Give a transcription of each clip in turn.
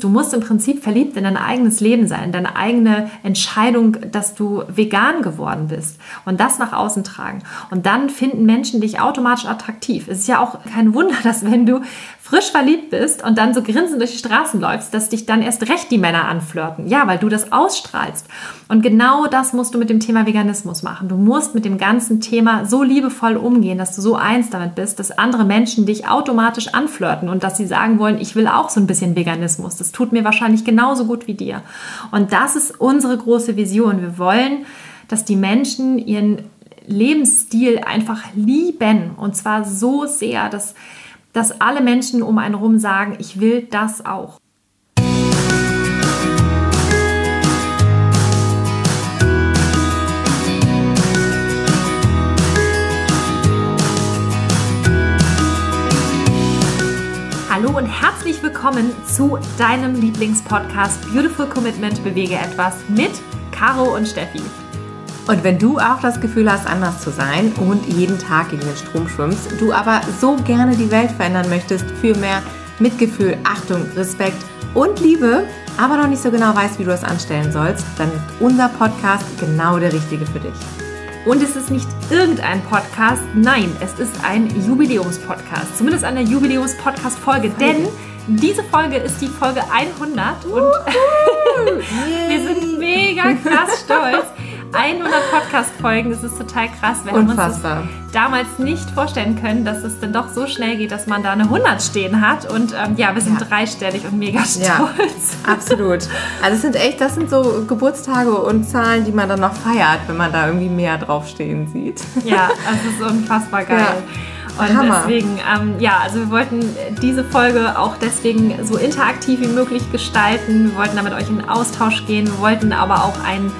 Du musst im Prinzip verliebt in dein eigenes Leben sein, deine eigene Entscheidung, dass du vegan geworden bist und das nach außen tragen. Und dann finden Menschen dich automatisch attraktiv. Es ist ja auch kein Wunder, dass wenn du frisch verliebt bist und dann so grinsend durch die Straßen läufst, dass dich dann erst recht die Männer anflirten. Ja, weil du das ausstrahlst. Und genau das musst du mit dem Thema Veganismus machen. Du musst mit dem ganzen Thema so liebevoll umgehen, dass du so eins damit bist, dass andere Menschen dich automatisch anflirten und dass sie sagen wollen, ich will auch so ein bisschen Veganismus. Das tut mir wahrscheinlich genauso gut wie dir. Und das ist unsere große Vision. Wir wollen, dass die Menschen ihren Lebensstil einfach lieben und zwar so sehr, dass dass alle Menschen um einen herum sagen, ich will das auch. Hallo und herzlich willkommen zu deinem Lieblingspodcast Beautiful Commitment Bewege etwas mit Caro und Steffi. Und wenn du auch das Gefühl hast, anders zu sein und jeden Tag gegen den Strom schwimmst, du aber so gerne die Welt verändern möchtest für mehr Mitgefühl, Achtung, Respekt und Liebe, aber noch nicht so genau weißt, wie du das anstellen sollst, dann ist unser Podcast genau der richtige für dich. Und es ist nicht irgendein Podcast, nein, es ist ein Jubiläumspodcast. Zumindest eine Jubiläumspodcast-Folge, denn diese Folge ist die Folge 100 und wir sind mega krass stolz. 100 Podcast-Folgen, das ist total krass. Wir Unfassbar. haben uns das damals nicht vorstellen können, dass es dann doch so schnell geht, dass man da eine 100 stehen hat. Und ähm, ja, wir sind ja. dreistellig und mega stolz. Ja, absolut. Also es sind echt, das sind so Geburtstage und Zahlen, die man dann noch feiert, wenn man da irgendwie mehr draufstehen sieht. Ja, das ist unfassbar geil. Ja. Und Hammer. deswegen, ähm, ja, also wir wollten diese Folge auch deswegen so interaktiv wie möglich gestalten. Wir wollten da mit euch in Austausch gehen. Wir wollten aber auch einen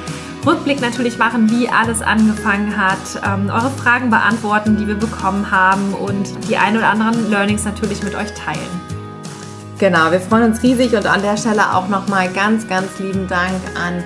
Rückblick natürlich machen, wie alles angefangen hat, ähm, eure Fragen beantworten, die wir bekommen haben und die ein oder anderen Learnings natürlich mit euch teilen. Genau, wir freuen uns riesig und an der Stelle auch nochmal ganz, ganz lieben Dank an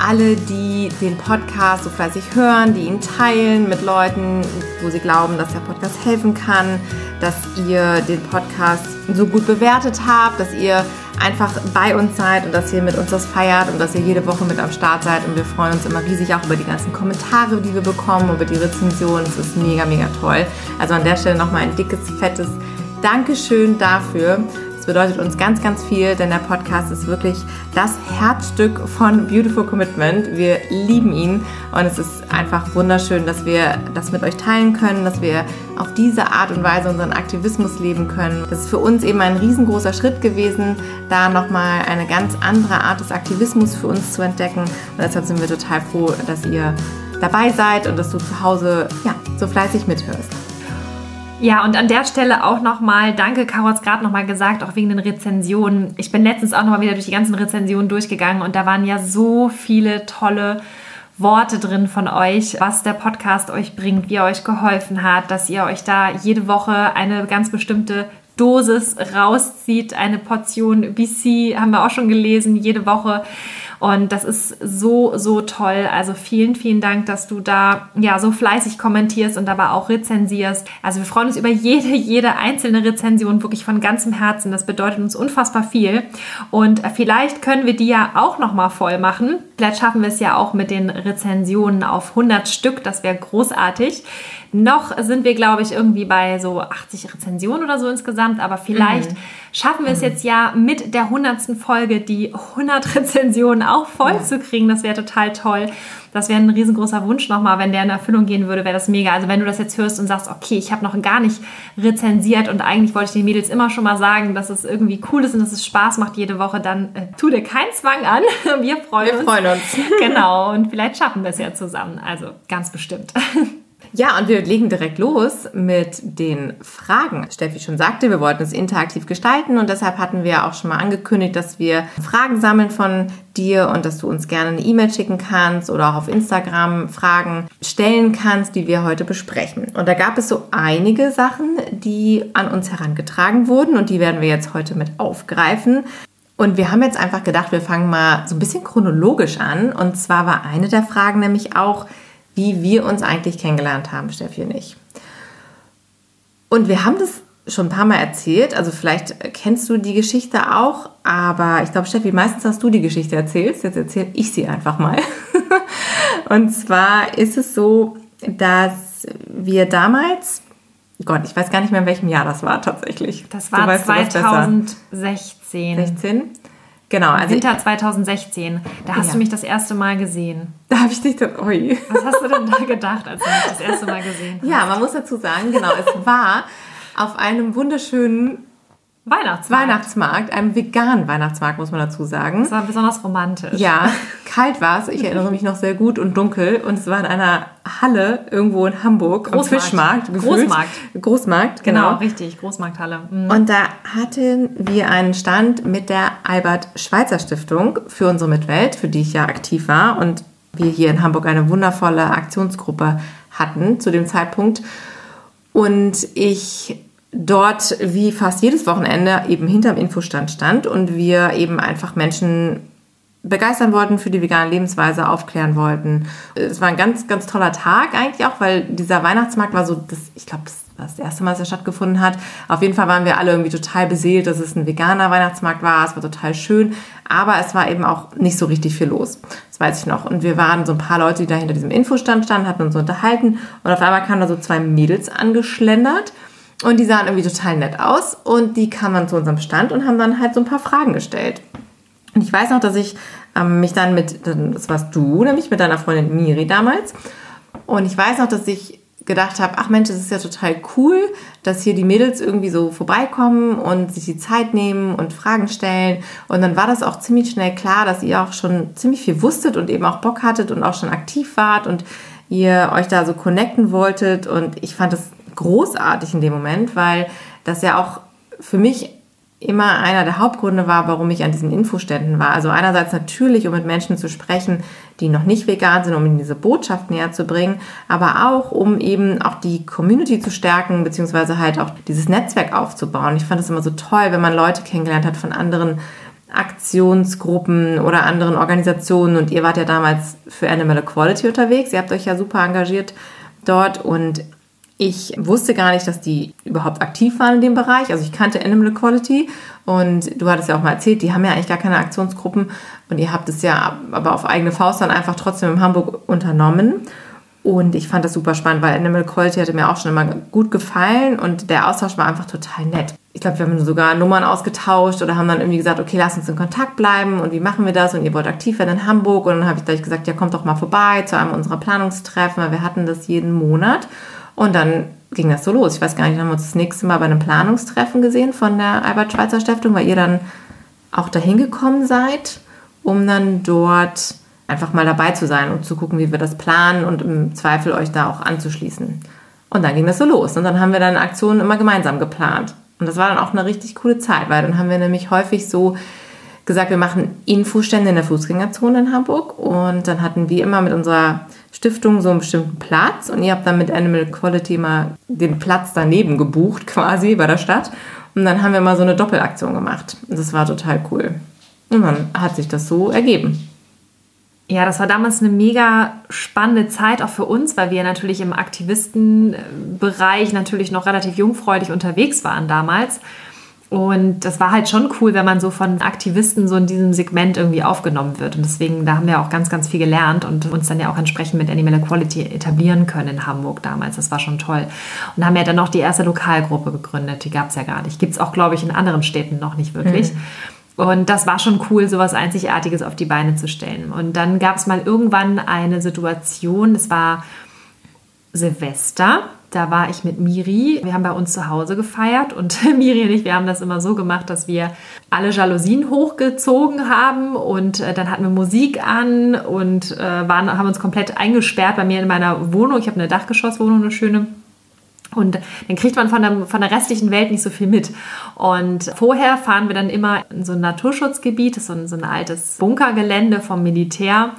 alle, die den Podcast so fleißig hören, die ihn teilen mit Leuten, wo sie glauben, dass der Podcast helfen kann, dass ihr den Podcast so gut bewertet habt, dass ihr einfach bei uns seid und dass ihr mit uns das feiert und dass ihr jede Woche mit am Start seid. Und wir freuen uns immer riesig auch über die ganzen Kommentare, die wir bekommen, über die Rezensionen. Es ist mega, mega toll. Also an der Stelle nochmal ein dickes, fettes Dankeschön dafür bedeutet uns ganz, ganz viel, denn der Podcast ist wirklich das Herzstück von Beautiful Commitment. Wir lieben ihn und es ist einfach wunderschön, dass wir das mit euch teilen können, dass wir auf diese Art und Weise unseren Aktivismus leben können. Das ist für uns eben ein riesengroßer Schritt gewesen, da nochmal eine ganz andere Art des Aktivismus für uns zu entdecken. Und deshalb sind wir total froh, dass ihr dabei seid und dass du zu Hause ja, so fleißig mithörst. Ja, und an der Stelle auch nochmal, danke, Caro hat es gerade nochmal gesagt, auch wegen den Rezensionen. Ich bin letztens auch nochmal wieder durch die ganzen Rezensionen durchgegangen und da waren ja so viele tolle Worte drin von euch, was der Podcast euch bringt, wie er euch geholfen hat, dass ihr euch da jede Woche eine ganz bestimmte Dosis rauszieht, eine Portion BC, haben wir auch schon gelesen, jede Woche. Und das ist so, so toll. Also vielen, vielen Dank, dass du da ja so fleißig kommentierst und aber auch rezensierst. Also wir freuen uns über jede, jede einzelne Rezension wirklich von ganzem Herzen. Das bedeutet uns unfassbar viel. Und vielleicht können wir die ja auch nochmal voll machen. Vielleicht schaffen wir es ja auch mit den Rezensionen auf 100 Stück. Das wäre großartig. Noch sind wir, glaube ich, irgendwie bei so 80 Rezensionen oder so insgesamt, aber vielleicht mhm. schaffen wir es jetzt ja mit der 100. Folge die 100 Rezensionen auch voll ja. zu kriegen. Das wäre total toll. Das wäre ein riesengroßer Wunsch nochmal, wenn der in Erfüllung gehen würde, wäre das mega. Also wenn du das jetzt hörst und sagst, okay, ich habe noch gar nicht rezensiert und eigentlich wollte ich den Mädels immer schon mal sagen, dass es irgendwie cool ist und dass es Spaß macht jede Woche, dann äh, tu dir keinen Zwang an. Wir freuen wir uns. Wir freuen uns. Genau. Und vielleicht schaffen wir es ja zusammen. Also ganz bestimmt. Ja, und wir legen direkt los mit den Fragen. Steffi schon sagte, wir wollten es interaktiv gestalten und deshalb hatten wir auch schon mal angekündigt, dass wir Fragen sammeln von dir und dass du uns gerne eine E-Mail schicken kannst oder auch auf Instagram Fragen stellen kannst, die wir heute besprechen. Und da gab es so einige Sachen, die an uns herangetragen wurden und die werden wir jetzt heute mit aufgreifen. Und wir haben jetzt einfach gedacht, wir fangen mal so ein bisschen chronologisch an. Und zwar war eine der Fragen nämlich auch, wie wir uns eigentlich kennengelernt haben, Steffi und ich. Und wir haben das schon ein paar Mal erzählt. Also vielleicht kennst du die Geschichte auch, aber ich glaube, Steffi, meistens hast du die Geschichte erzählt. Jetzt erzähle ich sie einfach mal. Und zwar ist es so, dass wir damals, Gott, ich weiß gar nicht mehr, in welchem Jahr das war tatsächlich. Das war 2016. 16? Genau. Also Winter 2016. Da hast ja. du mich das erste Mal gesehen. Da habe ich dich dann, ui. Was hast du denn da gedacht, als du mich das erste Mal gesehen hast? Ja, man muss dazu sagen, genau, es war auf einem wunderschönen Weihnachtsmarkt. Weihnachtsmarkt, einem veganen Weihnachtsmarkt, muss man dazu sagen. Es war besonders romantisch. Ja, kalt war es. Ich erinnere mich noch sehr gut und dunkel. Und es war in einer Halle irgendwo in Hamburg, Großmarkt. am Fischmarkt. Gefühlt. Großmarkt. Großmarkt, genau. Genau, richtig, Großmarkthalle. Mhm. Und da hatten wir einen Stand mit der Albert-Schweitzer-Stiftung für unsere Mitwelt, für die ich ja aktiv war. Und wir hier in Hamburg eine wundervolle Aktionsgruppe hatten zu dem Zeitpunkt. Und ich dort wie fast jedes Wochenende eben hinterm Infostand stand und wir eben einfach Menschen begeistern wollten für die vegane Lebensweise, aufklären wollten. Es war ein ganz, ganz toller Tag eigentlich auch, weil dieser Weihnachtsmarkt war so, das, ich glaube, das erste Mal, dass er stattgefunden hat. Auf jeden Fall waren wir alle irgendwie total beseelt, dass es ein veganer Weihnachtsmarkt war. Es war total schön, aber es war eben auch nicht so richtig viel los. Das weiß ich noch. Und wir waren so ein paar Leute, die da hinter diesem Infostand standen, hatten uns unterhalten und auf einmal kamen da so zwei Mädels angeschlendert und die sahen irgendwie total nett aus und die kamen dann zu unserem Stand und haben dann halt so ein paar Fragen gestellt. Und ich weiß noch, dass ich ähm, mich dann mit, das warst du, nämlich mit deiner Freundin Miri damals. Und ich weiß noch, dass ich gedacht habe, ach Mensch, das ist ja total cool, dass hier die Mädels irgendwie so vorbeikommen und sich die Zeit nehmen und Fragen stellen. Und dann war das auch ziemlich schnell klar, dass ihr auch schon ziemlich viel wusstet und eben auch Bock hattet und auch schon aktiv wart und ihr euch da so connecten wolltet. Und ich fand das großartig in dem Moment, weil das ja auch für mich immer einer der Hauptgründe war, warum ich an diesen Infoständen war. Also einerseits natürlich, um mit Menschen zu sprechen, die noch nicht vegan sind, um ihnen diese Botschaft näher zu bringen, aber auch, um eben auch die Community zu stärken, beziehungsweise halt auch dieses Netzwerk aufzubauen. Ich fand es immer so toll, wenn man Leute kennengelernt hat von anderen Aktionsgruppen oder anderen Organisationen und ihr wart ja damals für Animal Equality unterwegs. Ihr habt euch ja super engagiert dort und ich wusste gar nicht, dass die überhaupt aktiv waren in dem Bereich. Also ich kannte Animal Equality und du hattest ja auch mal erzählt, die haben ja eigentlich gar keine Aktionsgruppen und ihr habt es ja aber auf eigene Faust dann einfach trotzdem in Hamburg unternommen. Und ich fand das super spannend, weil Animal Equality hatte mir auch schon immer gut gefallen und der Austausch war einfach total nett. Ich glaube, wir haben sogar Nummern ausgetauscht oder haben dann irgendwie gesagt, okay, lass uns in Kontakt bleiben und wie machen wir das? Und ihr wollt aktiv werden in Hamburg und dann habe ich gleich gesagt, ja, kommt doch mal vorbei zu einem unserer Planungstreffen, weil wir hatten das jeden Monat. Und dann ging das so los. Ich weiß gar nicht, haben wir uns das nächste Mal bei einem Planungstreffen gesehen von der Albert-Schweitzer Stiftung, weil ihr dann auch dahin gekommen seid, um dann dort einfach mal dabei zu sein und zu gucken, wie wir das planen und im Zweifel euch da auch anzuschließen. Und dann ging das so los. Und dann haben wir dann Aktionen immer gemeinsam geplant. Und das war dann auch eine richtig coole Zeit, weil dann haben wir nämlich häufig so gesagt, wir machen Infostände in der Fußgängerzone in Hamburg. Und dann hatten wir immer mit unserer Stiftung so einen bestimmten Platz und ihr habt dann mit Animal Quality mal den Platz daneben gebucht quasi bei der Stadt und dann haben wir mal so eine Doppelaktion gemacht. Das war total cool. Und dann hat sich das so ergeben. Ja, das war damals eine mega spannende Zeit auch für uns, weil wir natürlich im Aktivistenbereich natürlich noch relativ jungfräulich unterwegs waren damals. Und das war halt schon cool, wenn man so von Aktivisten so in diesem Segment irgendwie aufgenommen wird. Und deswegen, da haben wir auch ganz, ganz viel gelernt und uns dann ja auch entsprechend mit Animal Equality etablieren können in Hamburg damals. Das war schon toll. Und haben ja dann noch die erste Lokalgruppe gegründet. Die gab es ja gar nicht. Gibt es auch, glaube ich, in anderen Städten noch nicht wirklich. Mhm. Und das war schon cool, sowas Einzigartiges auf die Beine zu stellen. Und dann gab es mal irgendwann eine Situation, das war Silvester da war ich mit Miri. Wir haben bei uns zu Hause gefeiert und Miri und ich, wir haben das immer so gemacht, dass wir alle Jalousien hochgezogen haben und äh, dann hatten wir Musik an und äh, waren, haben uns komplett eingesperrt bei mir in meiner Wohnung. Ich habe eine Dachgeschosswohnung, eine schöne. Und dann kriegt man von der, von der restlichen Welt nicht so viel mit. Und vorher fahren wir dann immer in so ein Naturschutzgebiet, das ist so ein, so ein altes Bunkergelände vom Militär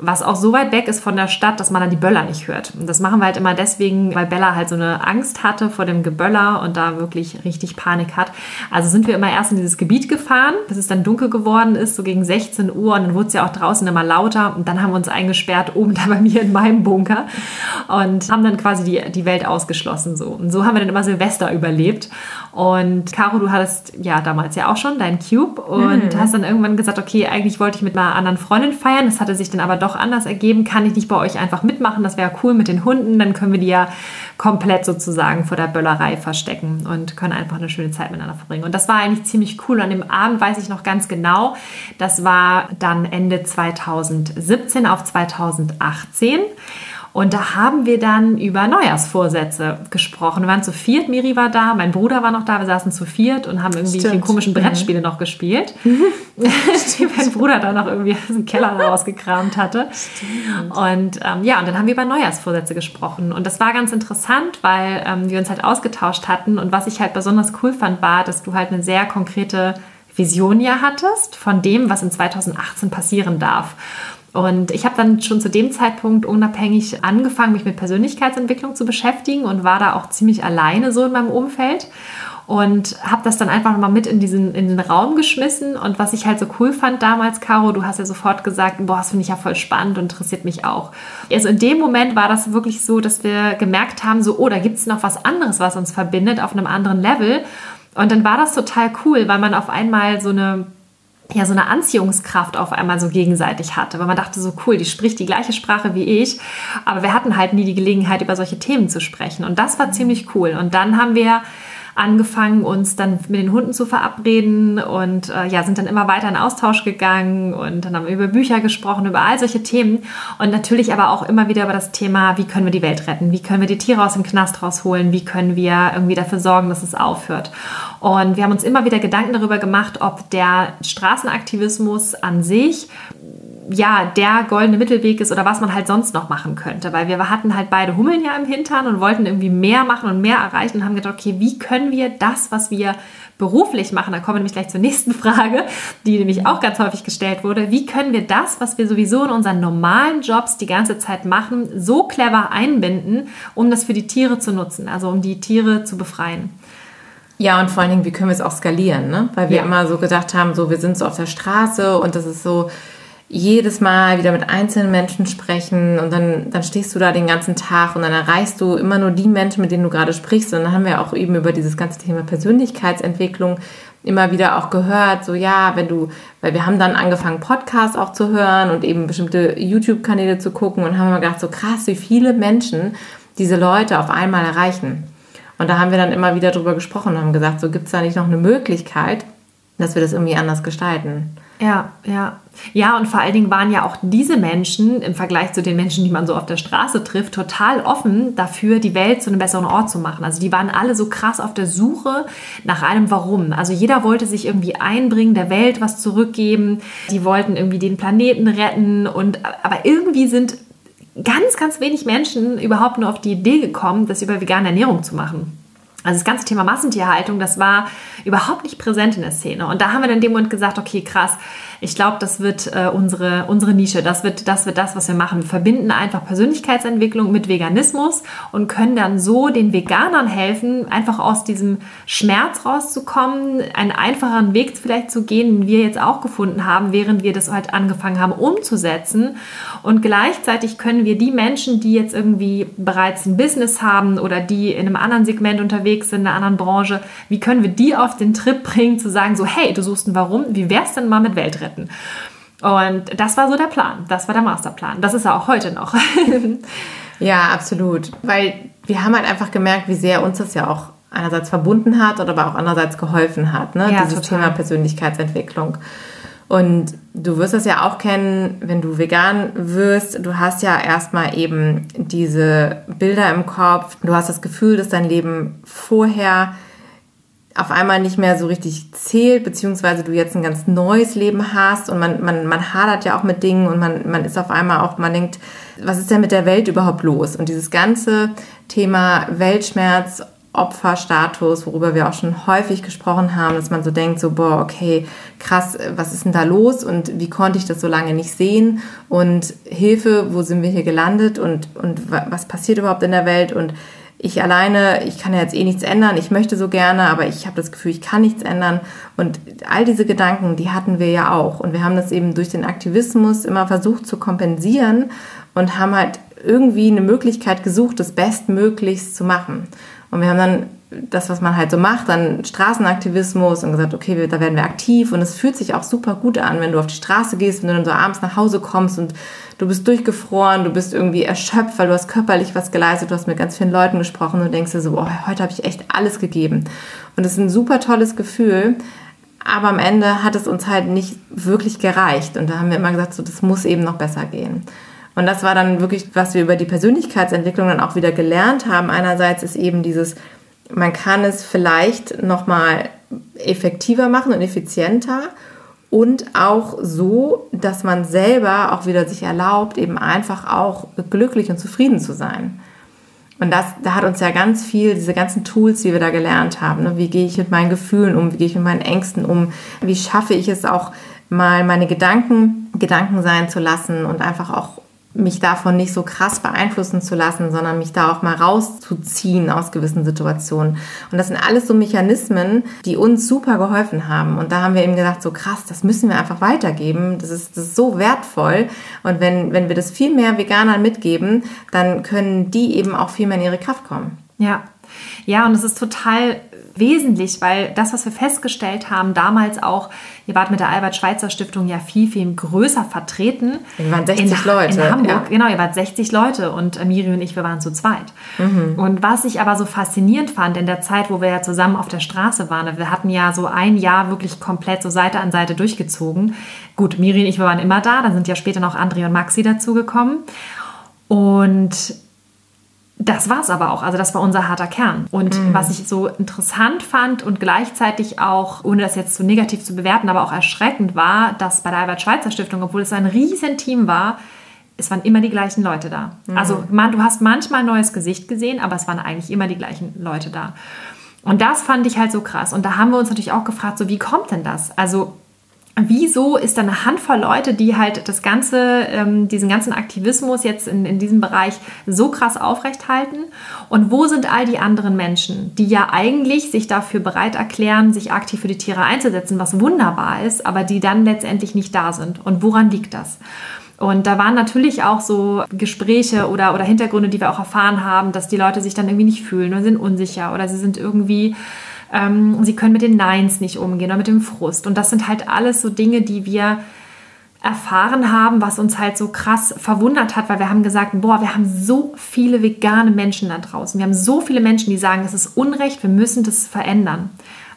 was auch so weit weg ist von der Stadt, dass man dann die Böller nicht hört. Und das machen wir halt immer deswegen, weil Bella halt so eine Angst hatte vor dem Geböller und da wirklich richtig Panik hat. Also sind wir immer erst in dieses Gebiet gefahren, bis es dann dunkel geworden ist, so gegen 16 Uhr und dann wurde es ja auch draußen immer lauter und dann haben wir uns eingesperrt oben da bei mir in meinem Bunker und haben dann quasi die, die Welt ausgeschlossen so. Und so haben wir dann immer Silvester überlebt und Caro, du hattest ja damals ja auch schon deinen Cube und mhm. hast dann irgendwann gesagt, okay, eigentlich wollte ich mit einer anderen Freundin feiern, das hatte sich dann aber doch anders ergeben, kann ich nicht bei euch einfach mitmachen, das wäre cool mit den Hunden, dann können wir die ja komplett sozusagen vor der Böllerei verstecken und können einfach eine schöne Zeit miteinander verbringen. Und das war eigentlich ziemlich cool. An dem Abend weiß ich noch ganz genau, das war dann Ende 2017 auf 2018. Und da haben wir dann über Neujahrsvorsätze gesprochen. Wir waren zu viert, Miri war da, mein Bruder war noch da, wir saßen zu viert und haben irgendwie die komischen Brettspiele noch gespielt, die mein Bruder da noch irgendwie aus dem Keller rausgekramt hatte. Stimmt. Und ähm, ja, und dann haben wir über Neujahrsvorsätze gesprochen. Und das war ganz interessant, weil ähm, wir uns halt ausgetauscht hatten. Und was ich halt besonders cool fand, war, dass du halt eine sehr konkrete Vision ja hattest von dem, was in 2018 passieren darf. Und ich habe dann schon zu dem Zeitpunkt unabhängig angefangen, mich mit Persönlichkeitsentwicklung zu beschäftigen und war da auch ziemlich alleine so in meinem Umfeld und habe das dann einfach mal mit in diesen in den Raum geschmissen und was ich halt so cool fand damals Caro, du hast ja sofort gesagt, boah, das finde ich ja voll spannend und interessiert mich auch. Also in dem Moment war das wirklich so, dass wir gemerkt haben, so oh, da gibt es noch was anderes, was uns verbindet auf einem anderen Level und dann war das total cool, weil man auf einmal so eine ja so eine Anziehungskraft auf einmal so gegenseitig hatte, weil man dachte so cool, die spricht die gleiche Sprache wie ich, aber wir hatten halt nie die Gelegenheit über solche Themen zu sprechen. Und das war ziemlich cool. Und dann haben wir angefangen, uns dann mit den Hunden zu verabreden und äh, ja, sind dann immer weiter in Austausch gegangen und dann haben wir über Bücher gesprochen, über all solche Themen und natürlich aber auch immer wieder über das Thema, wie können wir die Welt retten, wie können wir die Tiere aus dem Knast rausholen, wie können wir irgendwie dafür sorgen, dass es aufhört. Und wir haben uns immer wieder Gedanken darüber gemacht, ob der Straßenaktivismus an sich ja, der goldene Mittelweg ist oder was man halt sonst noch machen könnte. Weil wir hatten halt beide Hummeln ja im Hintern und wollten irgendwie mehr machen und mehr erreichen und haben gedacht, okay, wie können wir das, was wir beruflich machen, da kommen wir nämlich gleich zur nächsten Frage, die nämlich auch ganz häufig gestellt wurde, wie können wir das, was wir sowieso in unseren normalen Jobs die ganze Zeit machen, so clever einbinden, um das für die Tiere zu nutzen, also um die Tiere zu befreien. Ja, und vor allen Dingen, wie können wir es auch skalieren, ne? Weil wir ja. immer so gedacht haben, so wir sind so auf der Straße und das ist so, jedes Mal wieder mit einzelnen Menschen sprechen und dann, dann stehst du da den ganzen Tag und dann erreichst du immer nur die Menschen, mit denen du gerade sprichst. Und dann haben wir auch eben über dieses ganze Thema Persönlichkeitsentwicklung immer wieder auch gehört, so ja, wenn du, weil wir haben dann angefangen, Podcasts auch zu hören und eben bestimmte YouTube-Kanäle zu gucken und haben wir gedacht, so krass, wie viele Menschen diese Leute auf einmal erreichen. Und da haben wir dann immer wieder drüber gesprochen und haben gesagt, so gibt es da nicht noch eine Möglichkeit, dass wir das irgendwie anders gestalten. Ja, ja. Ja, und vor allen Dingen waren ja auch diese Menschen im Vergleich zu den Menschen, die man so auf der Straße trifft, total offen dafür, die Welt zu einem besseren Ort zu machen. Also die waren alle so krass auf der Suche nach einem Warum. Also jeder wollte sich irgendwie einbringen, der Welt was zurückgeben. Die wollten irgendwie den Planeten retten und aber irgendwie sind ganz, ganz wenig Menschen überhaupt nur auf die Idee gekommen, das über vegane Ernährung zu machen. Also das ganze Thema Massentierhaltung, das war überhaupt nicht präsent in der Szene. Und da haben wir dann dem Moment gesagt, okay, krass, ich glaube, das wird äh, unsere, unsere Nische, das wird, das wird das, was wir machen. Wir verbinden einfach Persönlichkeitsentwicklung mit Veganismus und können dann so den Veganern helfen, einfach aus diesem Schmerz rauszukommen, einen einfacheren Weg vielleicht zu gehen, den wir jetzt auch gefunden haben, während wir das halt angefangen haben umzusetzen. Und gleichzeitig können wir die Menschen, die jetzt irgendwie bereits ein Business haben oder die in einem anderen Segment unterwegs sind, in einer anderen Branche, wie können wir die auf den Trip bringen, zu sagen so, hey, du suchst ein Warum, wie wär's denn mal mit Weltretten? Retten. Und das war so der Plan, das war der Masterplan. Das ist er auch heute noch. ja, absolut. Weil wir haben halt einfach gemerkt, wie sehr uns das ja auch einerseits verbunden hat oder aber auch andererseits geholfen hat, ne? Ja, dieses total. Thema Persönlichkeitsentwicklung. Und du wirst es ja auch kennen, wenn du vegan wirst. Du hast ja erstmal eben diese Bilder im Kopf. Du hast das Gefühl, dass dein Leben vorher auf einmal nicht mehr so richtig zählt, beziehungsweise du jetzt ein ganz neues Leben hast und man, man, man hadert ja auch mit Dingen und man, man ist auf einmal auch, man denkt, was ist denn mit der Welt überhaupt los? Und dieses ganze Thema Weltschmerz Opferstatus, worüber wir auch schon häufig gesprochen haben, dass man so denkt, so, boah, okay, krass, was ist denn da los und wie konnte ich das so lange nicht sehen und Hilfe, wo sind wir hier gelandet und, und was passiert überhaupt in der Welt und ich alleine, ich kann ja jetzt eh nichts ändern, ich möchte so gerne, aber ich habe das Gefühl, ich kann nichts ändern. Und all diese Gedanken, die hatten wir ja auch. Und wir haben das eben durch den Aktivismus immer versucht zu kompensieren und haben halt irgendwie eine Möglichkeit gesucht, das bestmöglichst zu machen. Und wir haben dann das, was man halt so macht, dann Straßenaktivismus und gesagt, okay, da werden wir aktiv und es fühlt sich auch super gut an, wenn du auf die Straße gehst, wenn du dann so abends nach Hause kommst und du bist durchgefroren, du bist irgendwie erschöpft, weil du hast körperlich was geleistet, du hast mit ganz vielen Leuten gesprochen und denkst dir so, oh, heute habe ich echt alles gegeben. Und es ist ein super tolles Gefühl, aber am Ende hat es uns halt nicht wirklich gereicht und da haben wir immer gesagt, so, das muss eben noch besser gehen. Und das war dann wirklich, was wir über die Persönlichkeitsentwicklung dann auch wieder gelernt haben. Einerseits ist eben dieses, man kann es vielleicht nochmal effektiver machen und effizienter und auch so, dass man selber auch wieder sich erlaubt, eben einfach auch glücklich und zufrieden zu sein. Und das, da hat uns ja ganz viel, diese ganzen Tools, die wir da gelernt haben. Ne? Wie gehe ich mit meinen Gefühlen um? Wie gehe ich mit meinen Ängsten um? Wie schaffe ich es auch mal meine Gedanken Gedanken sein zu lassen und einfach auch mich davon nicht so krass beeinflussen zu lassen, sondern mich da auch mal rauszuziehen aus gewissen Situationen. Und das sind alles so Mechanismen, die uns super geholfen haben. Und da haben wir eben gedacht, so krass, das müssen wir einfach weitergeben. Das ist, das ist so wertvoll. Und wenn, wenn wir das viel mehr Veganern mitgeben, dann können die eben auch viel mehr in ihre Kraft kommen. Ja. Ja, und es ist total wesentlich, weil das, was wir festgestellt haben, damals auch, ihr wart mit der Albert-Schweitzer-Stiftung ja viel, viel größer vertreten. Wir waren 60 in, Leute. In Hamburg, ja. genau, ihr wart 60 Leute und Miri und ich, wir waren zu zweit. Mhm. Und was ich aber so faszinierend fand in der Zeit, wo wir ja zusammen auf der Straße waren, wir hatten ja so ein Jahr wirklich komplett so Seite an Seite durchgezogen. Gut, Miri und ich, wir waren immer da, dann sind ja später noch André und Maxi dazugekommen. Und das war es aber auch. Also das war unser harter Kern. Und mhm. was ich so interessant fand und gleichzeitig auch, ohne das jetzt zu so negativ zu bewerten, aber auch erschreckend war, dass bei der Albert-Schweitzer Stiftung, obwohl es ein riesen Team war, es waren immer die gleichen Leute da. Mhm. Also man, du hast manchmal ein neues Gesicht gesehen, aber es waren eigentlich immer die gleichen Leute da. Und das fand ich halt so krass. Und da haben wir uns natürlich auch gefragt, so wie kommt denn das? Also wieso ist da eine Handvoll Leute, die halt das ganze, ähm, diesen ganzen Aktivismus jetzt in, in diesem Bereich so krass aufrechthalten? Und wo sind all die anderen Menschen, die ja eigentlich sich dafür bereit erklären, sich aktiv für die Tiere einzusetzen, was wunderbar ist, aber die dann letztendlich nicht da sind? Und woran liegt das? Und da waren natürlich auch so Gespräche oder, oder Hintergründe, die wir auch erfahren haben, dass die Leute sich dann irgendwie nicht fühlen oder sind unsicher oder sie sind irgendwie ähm, sie können mit den Neins nicht umgehen oder mit dem Frust. Und das sind halt alles so Dinge, die wir erfahren haben, was uns halt so krass verwundert hat, weil wir haben gesagt, boah, wir haben so viele vegane Menschen da draußen. Wir haben so viele Menschen, die sagen, es ist Unrecht, wir müssen das verändern.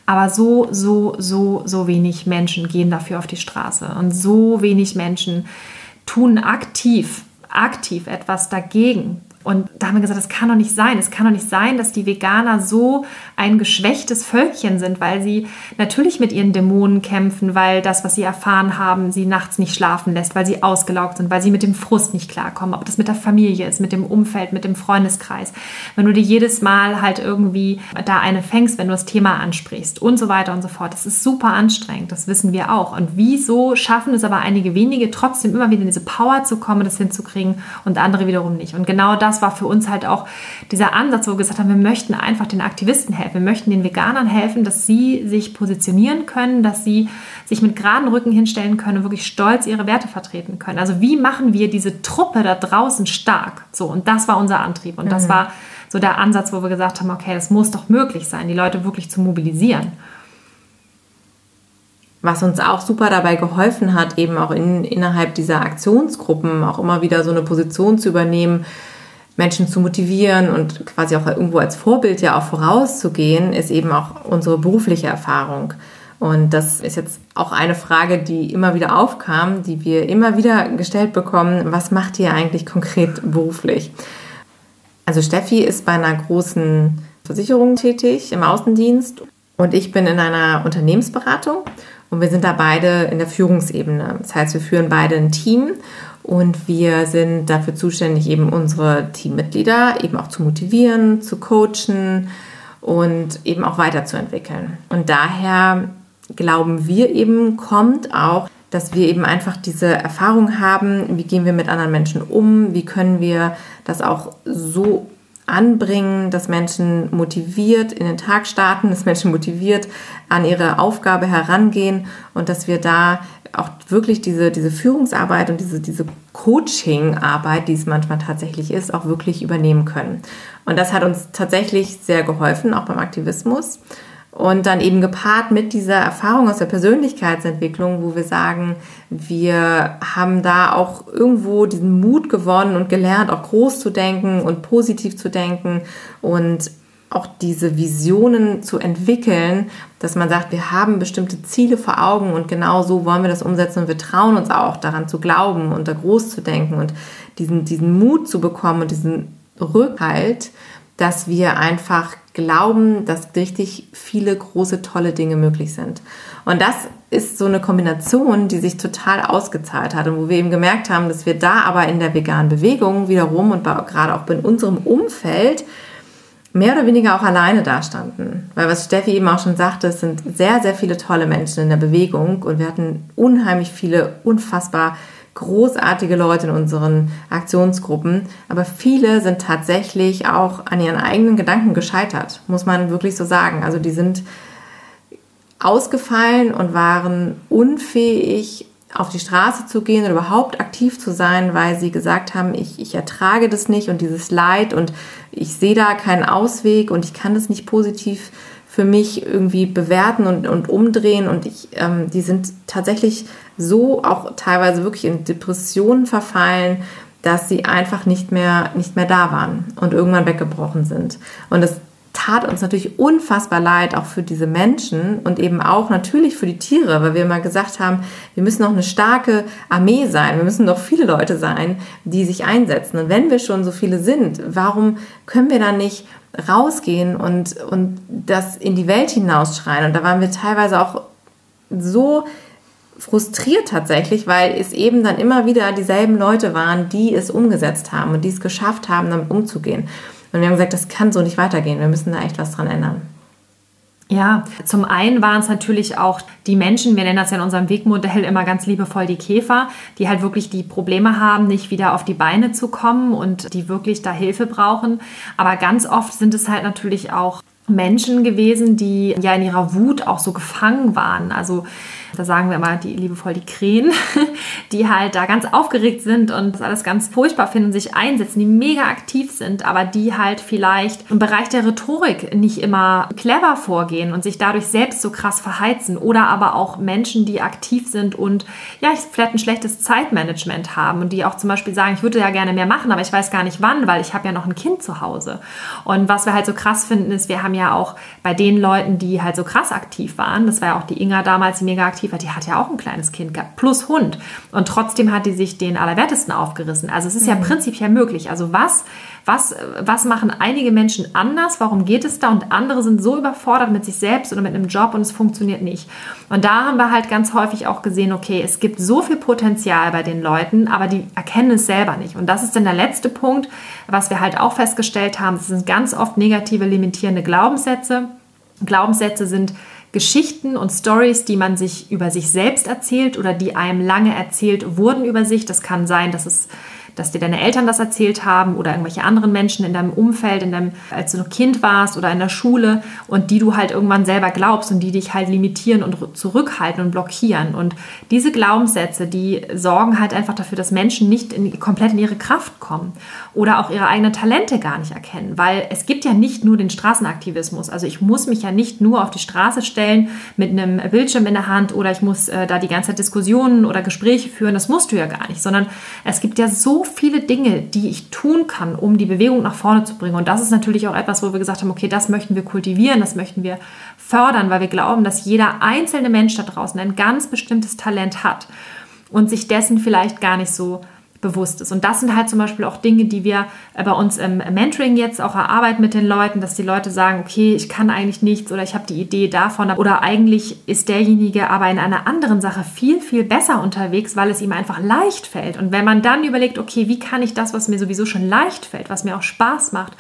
Aber so, so, so, so wenig Menschen gehen dafür auf die Straße. Und so wenig Menschen tun aktiv, aktiv etwas dagegen. Und da haben wir gesagt, das kann doch nicht sein. Es kann doch nicht sein, dass die Veganer so ein geschwächtes Völkchen sind, weil sie natürlich mit ihren Dämonen kämpfen, weil das, was sie erfahren haben, sie nachts nicht schlafen lässt, weil sie ausgelaugt sind, weil sie mit dem Frust nicht klarkommen, ob das mit der Familie ist, mit dem Umfeld, mit dem Freundeskreis. Wenn du dir jedes Mal halt irgendwie da eine fängst, wenn du das Thema ansprichst und so weiter und so fort. Das ist super anstrengend, das wissen wir auch. Und wieso schaffen es aber einige wenige trotzdem immer wieder in diese Power zu kommen, das hinzukriegen und andere wiederum nicht. Und genau das das war für uns halt auch dieser Ansatz, wo wir gesagt haben, wir möchten einfach den Aktivisten helfen. Wir möchten den Veganern helfen, dass sie sich positionieren können, dass sie sich mit geraden Rücken hinstellen können und wirklich stolz ihre Werte vertreten können. Also wie machen wir diese Truppe da draußen stark? So, und das war unser Antrieb. Und das mhm. war so der Ansatz, wo wir gesagt haben, okay, das muss doch möglich sein, die Leute wirklich zu mobilisieren. Was uns auch super dabei geholfen hat, eben auch in, innerhalb dieser Aktionsgruppen auch immer wieder so eine Position zu übernehmen, Menschen zu motivieren und quasi auch irgendwo als Vorbild ja auch vorauszugehen, ist eben auch unsere berufliche Erfahrung. Und das ist jetzt auch eine Frage, die immer wieder aufkam, die wir immer wieder gestellt bekommen. Was macht ihr eigentlich konkret beruflich? Also Steffi ist bei einer großen Versicherung tätig im Außendienst und ich bin in einer Unternehmensberatung und wir sind da beide in der Führungsebene. Das heißt, wir führen beide ein Team und wir sind dafür zuständig, eben unsere Teammitglieder eben auch zu motivieren, zu coachen und eben auch weiterzuentwickeln. Und daher glauben wir eben, kommt auch, dass wir eben einfach diese Erfahrung haben, wie gehen wir mit anderen Menschen um, wie können wir das auch so anbringen, dass Menschen motiviert in den Tag starten, dass Menschen motiviert an ihre Aufgabe herangehen und dass wir da auch wirklich diese, diese Führungsarbeit und diese, diese Coaching-Arbeit, die es manchmal tatsächlich ist, auch wirklich übernehmen können. Und das hat uns tatsächlich sehr geholfen, auch beim Aktivismus. Und dann eben gepaart mit dieser Erfahrung aus der Persönlichkeitsentwicklung, wo wir sagen, wir haben da auch irgendwo diesen Mut gewonnen und gelernt, auch groß zu denken und positiv zu denken und auch diese Visionen zu entwickeln, dass man sagt, wir haben bestimmte Ziele vor Augen und genau so wollen wir das umsetzen und wir trauen uns auch daran zu glauben und da groß zu denken und diesen, diesen Mut zu bekommen und diesen Rückhalt, dass wir einfach glauben, dass richtig viele große, tolle Dinge möglich sind. Und das ist so eine Kombination, die sich total ausgezahlt hat und wo wir eben gemerkt haben, dass wir da aber in der veganen Bewegung wiederum und gerade auch in unserem Umfeld mehr oder weniger auch alleine dastanden. Weil was Steffi eben auch schon sagte, es sind sehr, sehr viele tolle Menschen in der Bewegung und wir hatten unheimlich viele unfassbar großartige Leute in unseren Aktionsgruppen, aber viele sind tatsächlich auch an ihren eigenen Gedanken gescheitert, muss man wirklich so sagen. Also die sind ausgefallen und waren unfähig, auf die Straße zu gehen oder überhaupt aktiv zu sein, weil sie gesagt haben, ich, ich ertrage das nicht und dieses Leid und ich sehe da keinen Ausweg und ich kann das nicht positiv für mich irgendwie bewerten und, und umdrehen und ich, ähm, die sind tatsächlich so auch teilweise wirklich in Depressionen verfallen, dass sie einfach nicht mehr, nicht mehr da waren und irgendwann weggebrochen sind. Und das tat uns natürlich unfassbar leid, auch für diese Menschen und eben auch natürlich für die Tiere, weil wir mal gesagt haben, wir müssen noch eine starke Armee sein, wir müssen noch viele Leute sein, die sich einsetzen. Und wenn wir schon so viele sind, warum können wir dann nicht rausgehen und, und das in die Welt hinausschreien? Und da waren wir teilweise auch so frustriert tatsächlich, weil es eben dann immer wieder dieselben Leute waren, die es umgesetzt haben und die es geschafft haben, damit umzugehen. Und wir haben gesagt, das kann so nicht weitergehen. Wir müssen da echt was dran ändern. Ja, zum einen waren es natürlich auch die Menschen, wir nennen das ja in unserem Wegmodell immer ganz liebevoll die Käfer, die halt wirklich die Probleme haben, nicht wieder auf die Beine zu kommen und die wirklich da Hilfe brauchen. Aber ganz oft sind es halt natürlich auch Menschen gewesen, die ja in ihrer Wut auch so gefangen waren. Also da sagen wir immer die liebevoll die Krähen, die halt da ganz aufgeregt sind und das alles ganz furchtbar finden, sich einsetzen, die mega aktiv sind, aber die halt vielleicht im Bereich der Rhetorik nicht immer clever vorgehen und sich dadurch selbst so krass verheizen oder aber auch Menschen, die aktiv sind und ja, vielleicht ein schlechtes Zeitmanagement haben und die auch zum Beispiel sagen, ich würde ja gerne mehr machen, aber ich weiß gar nicht wann, weil ich habe ja noch ein Kind zu Hause. Und was wir halt so krass finden, ist, wir haben ja auch bei den Leuten, die halt so krass aktiv waren, das war ja auch die Inga damals, die mega aktiv aktiv war, die hat ja auch ein kleines Kind gehabt, plus Hund. Und trotzdem hat die sich den Allerwertesten aufgerissen. Also es ist mhm. ja prinzipiell möglich. Also was, was, was machen einige Menschen anders? Warum geht es da? Und andere sind so überfordert mit sich selbst oder mit einem Job und es funktioniert nicht. Und da haben wir halt ganz häufig auch gesehen, okay, es gibt so viel Potenzial bei den Leuten, aber die erkennen es selber nicht. Und das ist dann der letzte Punkt, was wir halt auch festgestellt haben. Das sind ganz oft negative limitierende Glaubenssätze. Glaubenssätze sind Geschichten und Stories, die man sich über sich selbst erzählt oder die einem lange erzählt wurden über sich. Das kann sein, dass es dass dir deine Eltern das erzählt haben oder irgendwelche anderen Menschen in deinem Umfeld, in deinem, als du noch Kind warst oder in der Schule und die du halt irgendwann selber glaubst und die dich halt limitieren und zurückhalten und blockieren. Und diese Glaubenssätze, die sorgen halt einfach dafür, dass Menschen nicht in, komplett in ihre Kraft kommen oder auch ihre eigenen Talente gar nicht erkennen, weil es gibt ja nicht nur den Straßenaktivismus. Also ich muss mich ja nicht nur auf die Straße stellen mit einem Bildschirm in der Hand oder ich muss äh, da die ganze Zeit Diskussionen oder Gespräche führen. Das musst du ja gar nicht, sondern es gibt ja so viele Dinge, die ich tun kann, um die Bewegung nach vorne zu bringen. Und das ist natürlich auch etwas, wo wir gesagt haben, okay, das möchten wir kultivieren, das möchten wir fördern, weil wir glauben, dass jeder einzelne Mensch da draußen ein ganz bestimmtes Talent hat und sich dessen vielleicht gar nicht so bewusst ist. Und das sind halt zum Beispiel auch Dinge, die wir äh, bei uns im Mentoring jetzt auch erarbeiten mit den Leuten, dass die Leute sagen, okay, ich kann eigentlich nichts oder ich habe die Idee davon oder eigentlich ist derjenige aber in einer anderen Sache viel, viel besser unterwegs, weil es ihm einfach leicht fällt. Und wenn man dann überlegt, okay, wie kann ich das, was mir sowieso schon leicht fällt, was mir auch Spaß macht,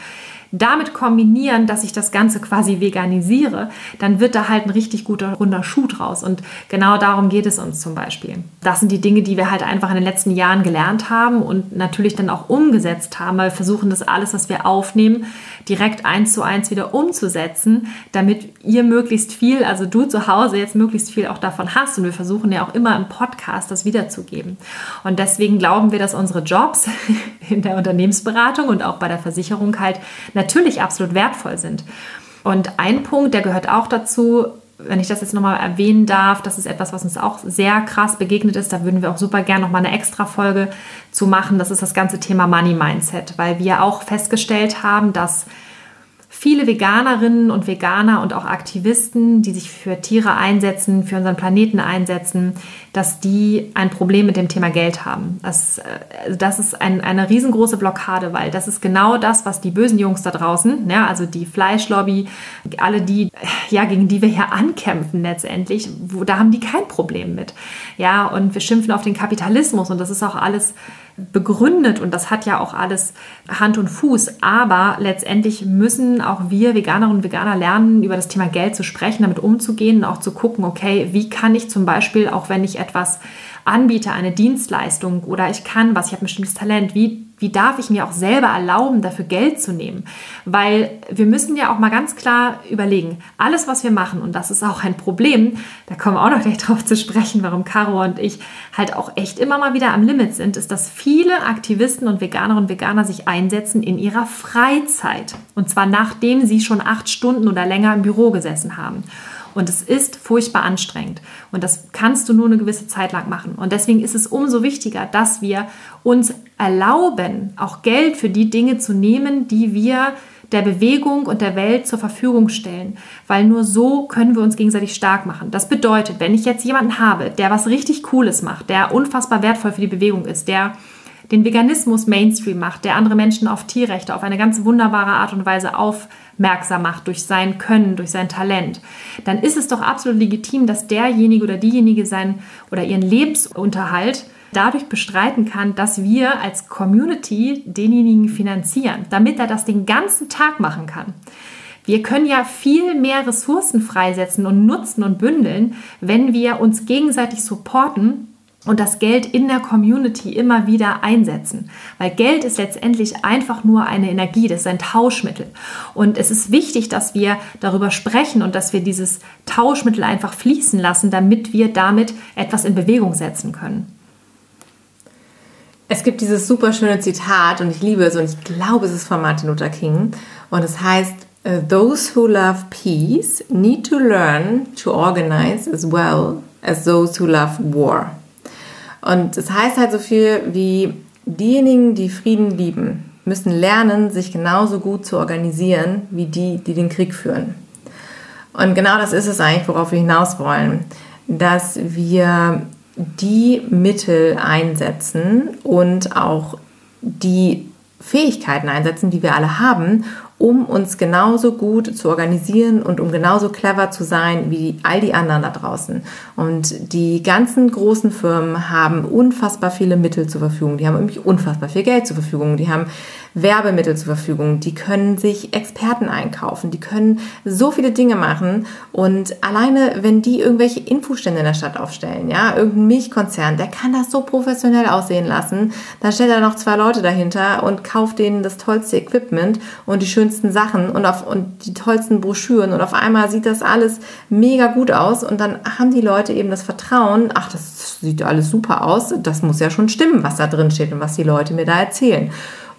damit kombinieren, dass ich das Ganze quasi veganisiere, dann wird da halt ein richtig guter runder Schuh draus. Und genau darum geht es uns zum Beispiel. Das sind die Dinge, die wir halt einfach in den letzten Jahren gelernt haben und natürlich dann auch umgesetzt haben, weil wir versuchen, das alles, was wir aufnehmen, direkt eins zu eins wieder umzusetzen, damit ihr möglichst viel, also du zu Hause jetzt möglichst viel auch davon hast. Und wir versuchen ja auch immer im Podcast das wiederzugeben. Und deswegen glauben wir, dass unsere Jobs in der Unternehmensberatung und auch bei der Versicherung halt natürlich absolut wertvoll sind. Und ein Punkt, der gehört auch dazu, wenn ich das jetzt nochmal erwähnen darf, das ist etwas, was uns auch sehr krass begegnet ist. Da würden wir auch super gerne nochmal eine extra Folge zu machen. Das ist das ganze Thema Money Mindset, weil wir auch festgestellt haben, dass viele Veganerinnen und Veganer und auch Aktivisten, die sich für Tiere einsetzen, für unseren Planeten einsetzen, dass die ein Problem mit dem Thema Geld haben. Das, äh, das ist ein, eine riesengroße Blockade, weil das ist genau das, was die bösen Jungs da draußen, ja, also die Fleischlobby, alle die, ja, gegen die wir hier ankämpfen letztendlich, wo, da haben die kein Problem mit. Ja, und wir schimpfen auf den Kapitalismus und das ist auch alles begründet und das hat ja auch alles Hand und Fuß. Aber letztendlich müssen auch wir Veganerinnen und Veganer lernen, über das Thema Geld zu sprechen, damit umzugehen und auch zu gucken, okay, wie kann ich zum Beispiel, auch wenn ich etwas anbiete, eine Dienstleistung oder ich kann was, ich habe ein bestimmtes Talent, wie wie darf ich mir auch selber erlauben, dafür Geld zu nehmen? Weil wir müssen ja auch mal ganz klar überlegen, alles, was wir machen, und das ist auch ein Problem, da kommen wir auch noch gleich drauf zu sprechen, warum Caro und ich halt auch echt immer mal wieder am Limit sind, ist, dass viele Aktivisten und Veganerinnen und Veganer sich einsetzen in ihrer Freizeit. Und zwar nachdem sie schon acht Stunden oder länger im Büro gesessen haben. Und es ist furchtbar anstrengend. Und das kannst du nur eine gewisse Zeit lang machen. Und deswegen ist es umso wichtiger, dass wir uns erlauben, auch Geld für die Dinge zu nehmen, die wir der Bewegung und der Welt zur Verfügung stellen, weil nur so können wir uns gegenseitig stark machen. Das bedeutet, wenn ich jetzt jemanden habe, der was richtig Cooles macht, der unfassbar wertvoll für die Bewegung ist, der den Veganismus Mainstream macht, der andere Menschen auf Tierrechte auf eine ganz wunderbare Art und Weise auf merksam macht durch sein Können, durch sein Talent, dann ist es doch absolut legitim, dass derjenige oder diejenige sein oder ihren Lebensunterhalt dadurch bestreiten kann, dass wir als Community denjenigen finanzieren, damit er das den ganzen Tag machen kann. Wir können ja viel mehr Ressourcen freisetzen und nutzen und bündeln, wenn wir uns gegenseitig supporten und das Geld in der Community immer wieder einsetzen. Weil Geld ist letztendlich einfach nur eine Energie, das ist ein Tauschmittel. Und es ist wichtig, dass wir darüber sprechen und dass wir dieses Tauschmittel einfach fließen lassen, damit wir damit etwas in Bewegung setzen können. Es gibt dieses super schöne Zitat und ich liebe es und ich glaube, es ist von Martin Luther King und es heißt, uh, Those who love peace need to learn to organize as well as those who love war. Und es heißt halt so viel wie diejenigen, die Frieden lieben, müssen lernen, sich genauso gut zu organisieren wie die, die den Krieg führen. Und genau das ist es eigentlich, worauf wir hinaus wollen, dass wir die Mittel einsetzen und auch die Fähigkeiten einsetzen, die wir alle haben, um uns genauso gut zu organisieren und um genauso clever zu sein wie all die anderen da draußen. Und die ganzen großen Firmen haben unfassbar viele Mittel zur Verfügung. Die haben nämlich unfassbar viel Geld zur Verfügung. Die haben Werbemittel zur Verfügung, die können sich Experten einkaufen, die können so viele Dinge machen. Und alleine, wenn die irgendwelche Infostände in der Stadt aufstellen, ja, irgendein Milchkonzern, der kann das so professionell aussehen lassen, dann stellt er noch zwei Leute dahinter und kauft denen das tollste Equipment und die schönsten Sachen und, auf, und die tollsten Broschüren. Und auf einmal sieht das alles mega gut aus. Und dann haben die Leute eben das Vertrauen, ach, das sieht alles super aus, das muss ja schon stimmen, was da drin steht und was die Leute mir da erzählen.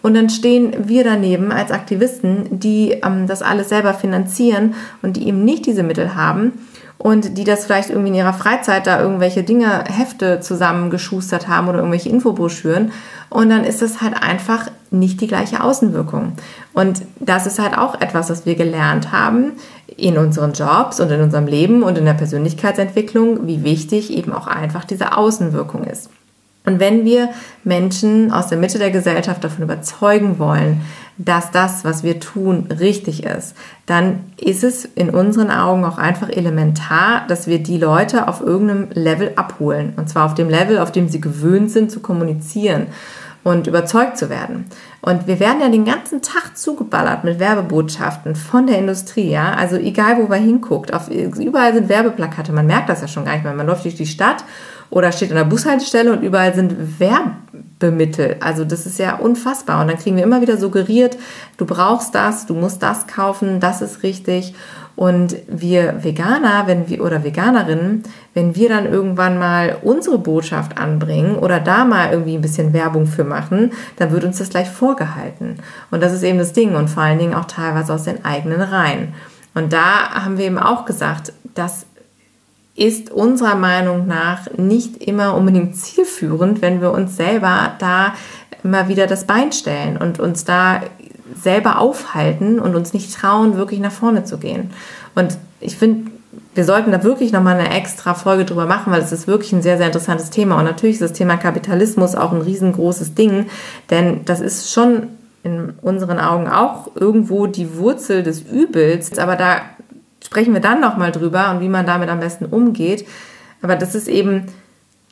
Und dann stehen wir daneben als Aktivisten, die ähm, das alles selber finanzieren und die eben nicht diese Mittel haben und die das vielleicht irgendwie in ihrer Freizeit da irgendwelche Dinge, Hefte zusammengeschustert haben oder irgendwelche Infobroschüren. Und dann ist das halt einfach nicht die gleiche Außenwirkung. Und das ist halt auch etwas, was wir gelernt haben in unseren Jobs und in unserem Leben und in der Persönlichkeitsentwicklung, wie wichtig eben auch einfach diese Außenwirkung ist. Und wenn wir Menschen aus der Mitte der Gesellschaft davon überzeugen wollen, dass das, was wir tun, richtig ist, dann ist es in unseren Augen auch einfach elementar, dass wir die Leute auf irgendeinem Level abholen. Und zwar auf dem Level, auf dem sie gewöhnt sind zu kommunizieren. und überzeugt zu werden. Und wir werden ja den ganzen Tag zugeballert mit Werbebotschaften von der Industrie, ja. Also egal, wo man hinguckt, auf, überall sind Werbeplakate. Man merkt das ja schon gar nicht mehr. Man läuft durch die Stadt oder steht an der Bushaltestelle und überall sind Werbemittel. Also das ist ja unfassbar. Und dann kriegen wir immer wieder suggeriert, du brauchst das, du musst das kaufen, das ist richtig. Und wir Veganer, wenn wir oder Veganerinnen, wenn wir dann irgendwann mal unsere Botschaft anbringen oder da mal irgendwie ein bisschen Werbung für machen, dann wird uns das gleich vorgehalten. Und das ist eben das Ding und vor allen Dingen auch teilweise aus den eigenen Reihen. Und da haben wir eben auch gesagt, das ist unserer Meinung nach nicht immer unbedingt zielführend, wenn wir uns selber da immer wieder das Bein stellen und uns da selber aufhalten und uns nicht trauen, wirklich nach vorne zu gehen. Und ich finde, wir sollten da wirklich nochmal eine extra Folge drüber machen, weil es ist wirklich ein sehr, sehr interessantes Thema. Und natürlich ist das Thema Kapitalismus auch ein riesengroßes Ding, denn das ist schon in unseren Augen auch irgendwo die Wurzel des Übels. Aber da sprechen wir dann nochmal drüber und wie man damit am besten umgeht. Aber das ist eben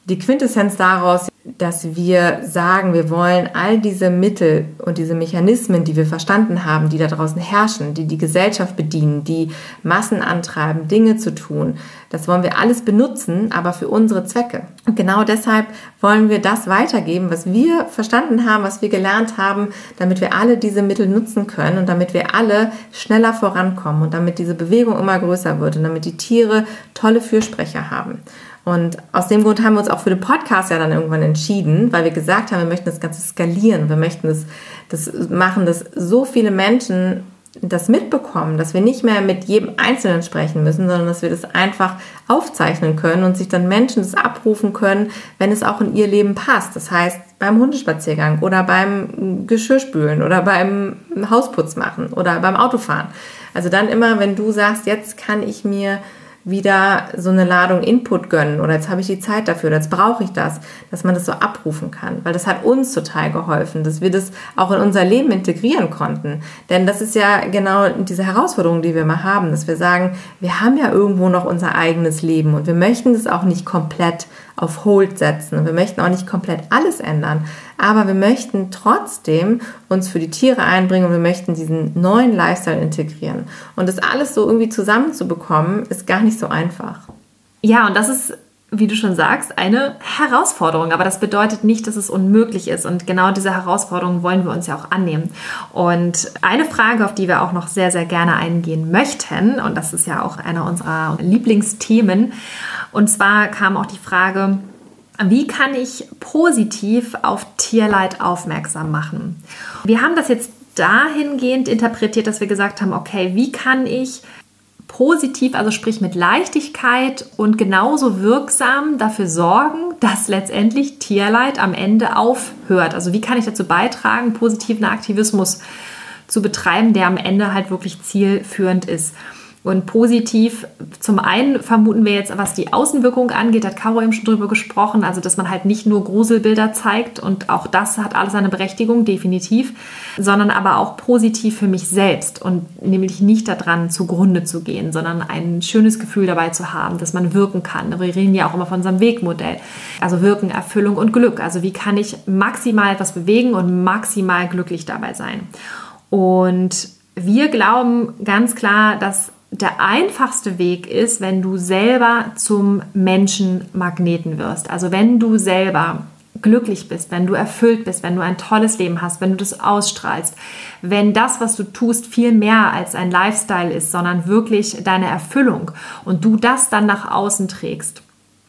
die Quintessenz daraus, dass wir sagen, wir wollen all diese Mittel und diese Mechanismen, die wir verstanden haben, die da draußen herrschen, die die Gesellschaft bedienen, die Massen antreiben, Dinge zu tun, das wollen wir alles benutzen, aber für unsere Zwecke. Und genau deshalb wollen wir das weitergeben, was wir verstanden haben, was wir gelernt haben, damit wir alle diese Mittel nutzen können und damit wir alle schneller vorankommen und damit diese Bewegung immer größer wird und damit die Tiere tolle Fürsprecher haben. Und aus dem Grund haben wir uns auch für den Podcast ja dann irgendwann entschieden, weil wir gesagt haben, wir möchten das Ganze skalieren. Wir möchten das, das machen, dass so viele Menschen das mitbekommen, dass wir nicht mehr mit jedem Einzelnen sprechen müssen, sondern dass wir das einfach aufzeichnen können und sich dann Menschen das abrufen können, wenn es auch in ihr Leben passt. Das heißt, beim Hundespaziergang oder beim Geschirrspülen oder beim Hausputz machen oder beim Autofahren. Also dann immer, wenn du sagst, jetzt kann ich mir wieder so eine Ladung Input gönnen oder jetzt habe ich die Zeit dafür, jetzt brauche ich das, dass man das so abrufen kann, weil das hat uns total geholfen, dass wir das auch in unser Leben integrieren konnten. Denn das ist ja genau diese Herausforderung, die wir mal haben, dass wir sagen, wir haben ja irgendwo noch unser eigenes Leben und wir möchten das auch nicht komplett auf Hold setzen und wir möchten auch nicht komplett alles ändern, aber wir möchten trotzdem uns für die Tiere einbringen und wir möchten diesen neuen Lifestyle integrieren. Und das alles so irgendwie zusammenzubekommen, ist gar nicht so einfach. Ja, und das ist wie du schon sagst, eine Herausforderung. Aber das bedeutet nicht, dass es unmöglich ist. Und genau diese Herausforderung wollen wir uns ja auch annehmen. Und eine Frage, auf die wir auch noch sehr, sehr gerne eingehen möchten, und das ist ja auch einer unserer Lieblingsthemen, und zwar kam auch die Frage, wie kann ich positiv auf Tierleid aufmerksam machen? Wir haben das jetzt dahingehend interpretiert, dass wir gesagt haben, okay, wie kann ich positiv, also sprich mit Leichtigkeit und genauso wirksam dafür sorgen, dass letztendlich Tierleid am Ende aufhört. Also wie kann ich dazu beitragen, positiven Aktivismus zu betreiben, der am Ende halt wirklich zielführend ist. Und positiv, zum einen vermuten wir jetzt, was die Außenwirkung angeht, hat Caro eben schon drüber gesprochen, also dass man halt nicht nur Gruselbilder zeigt und auch das hat alles seine Berechtigung, definitiv, sondern aber auch positiv für mich selbst und nämlich nicht daran zugrunde zu gehen, sondern ein schönes Gefühl dabei zu haben, dass man wirken kann. Wir reden ja auch immer von unserem Wegmodell. Also Wirken, Erfüllung und Glück. Also wie kann ich maximal etwas bewegen und maximal glücklich dabei sein? Und wir glauben ganz klar, dass der einfachste Weg ist, wenn du selber zum Menschenmagneten wirst. Also wenn du selber glücklich bist, wenn du erfüllt bist, wenn du ein tolles Leben hast, wenn du das ausstrahlst, wenn das, was du tust, viel mehr als ein Lifestyle ist, sondern wirklich deine Erfüllung und du das dann nach außen trägst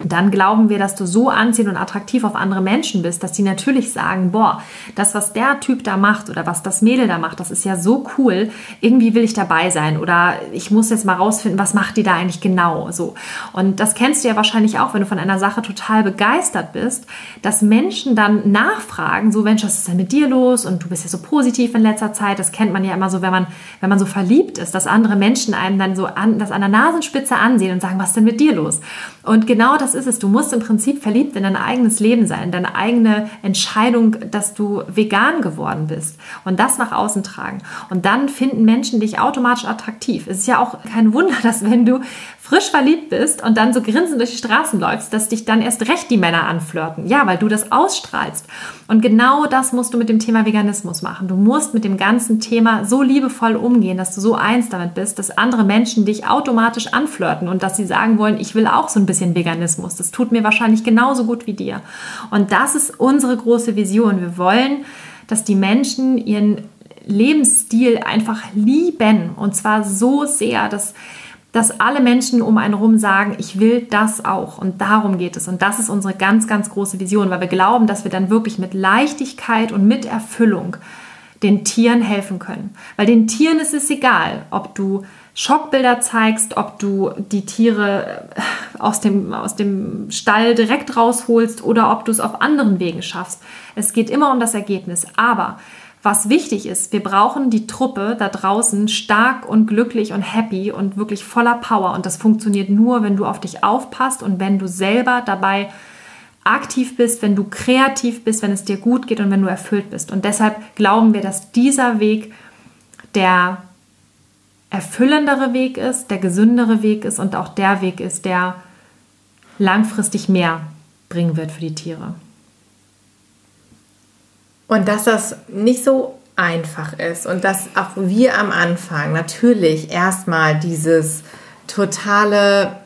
dann glauben wir, dass du so anziehend und attraktiv auf andere Menschen bist, dass die natürlich sagen, boah, das, was der Typ da macht oder was das Mädel da macht, das ist ja so cool, irgendwie will ich dabei sein oder ich muss jetzt mal rausfinden, was macht die da eigentlich genau so. Und das kennst du ja wahrscheinlich auch, wenn du von einer Sache total begeistert bist, dass Menschen dann nachfragen, so Mensch, was ist denn mit dir los und du bist ja so positiv in letzter Zeit, das kennt man ja immer so, wenn man, wenn man so verliebt ist, dass andere Menschen einem dann so an, das an der Nasenspitze ansehen und sagen, was ist denn mit dir los? Und genau das ist es. Du musst im Prinzip verliebt in dein eigenes Leben sein, in deine eigene Entscheidung, dass du vegan geworden bist und das nach außen tragen. Und dann finden Menschen dich automatisch attraktiv. Es ist ja auch kein Wunder, dass wenn du frisch verliebt bist und dann so grinsend durch die Straßen läufst, dass dich dann erst recht die Männer anflirten. Ja, weil du das ausstrahlst. Und genau das musst du mit dem Thema Veganismus machen. Du musst mit dem ganzen Thema so liebevoll umgehen, dass du so eins damit bist, dass andere Menschen dich automatisch anflirten und dass sie sagen wollen, ich will auch so ein bisschen Veganismus. Das tut mir wahrscheinlich genauso gut wie dir. Und das ist unsere große Vision. Wir wollen, dass die Menschen ihren Lebensstil einfach lieben und zwar so sehr, dass dass alle Menschen um einen herum sagen, ich will das auch. Und darum geht es. Und das ist unsere ganz, ganz große Vision, weil wir glauben, dass wir dann wirklich mit Leichtigkeit und mit Erfüllung den Tieren helfen können. Weil den Tieren ist es egal, ob du Schockbilder zeigst, ob du die Tiere äh, aus dem, aus dem Stall direkt rausholst oder ob du es auf anderen Wegen schaffst. Es geht immer um das Ergebnis. Aber was wichtig ist, wir brauchen die Truppe da draußen stark und glücklich und happy und wirklich voller Power. Und das funktioniert nur, wenn du auf dich aufpasst und wenn du selber dabei aktiv bist, wenn du kreativ bist, wenn es dir gut geht und wenn du erfüllt bist. Und deshalb glauben wir, dass dieser Weg der erfüllendere Weg ist, der gesündere Weg ist und auch der Weg ist, der langfristig mehr bringen wird für die Tiere. Und dass das nicht so einfach ist und dass auch wir am Anfang natürlich erstmal dieses totale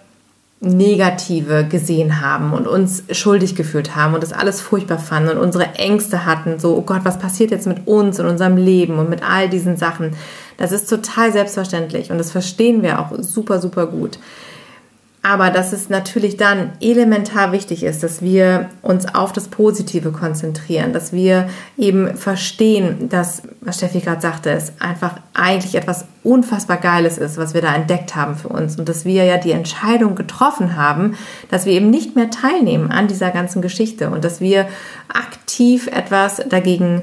Negative gesehen haben und uns schuldig gefühlt haben und das alles furchtbar fanden und unsere Ängste hatten, so, oh Gott, was passiert jetzt mit uns und unserem Leben und mit all diesen Sachen. Das ist total selbstverständlich und das verstehen wir auch super, super gut. Aber dass es natürlich dann elementar wichtig ist, dass wir uns auf das Positive konzentrieren, dass wir eben verstehen, dass, was Steffi gerade sagte, es einfach eigentlich etwas unfassbar Geiles ist, was wir da entdeckt haben für uns und dass wir ja die Entscheidung getroffen haben, dass wir eben nicht mehr teilnehmen an dieser ganzen Geschichte und dass wir aktiv etwas dagegen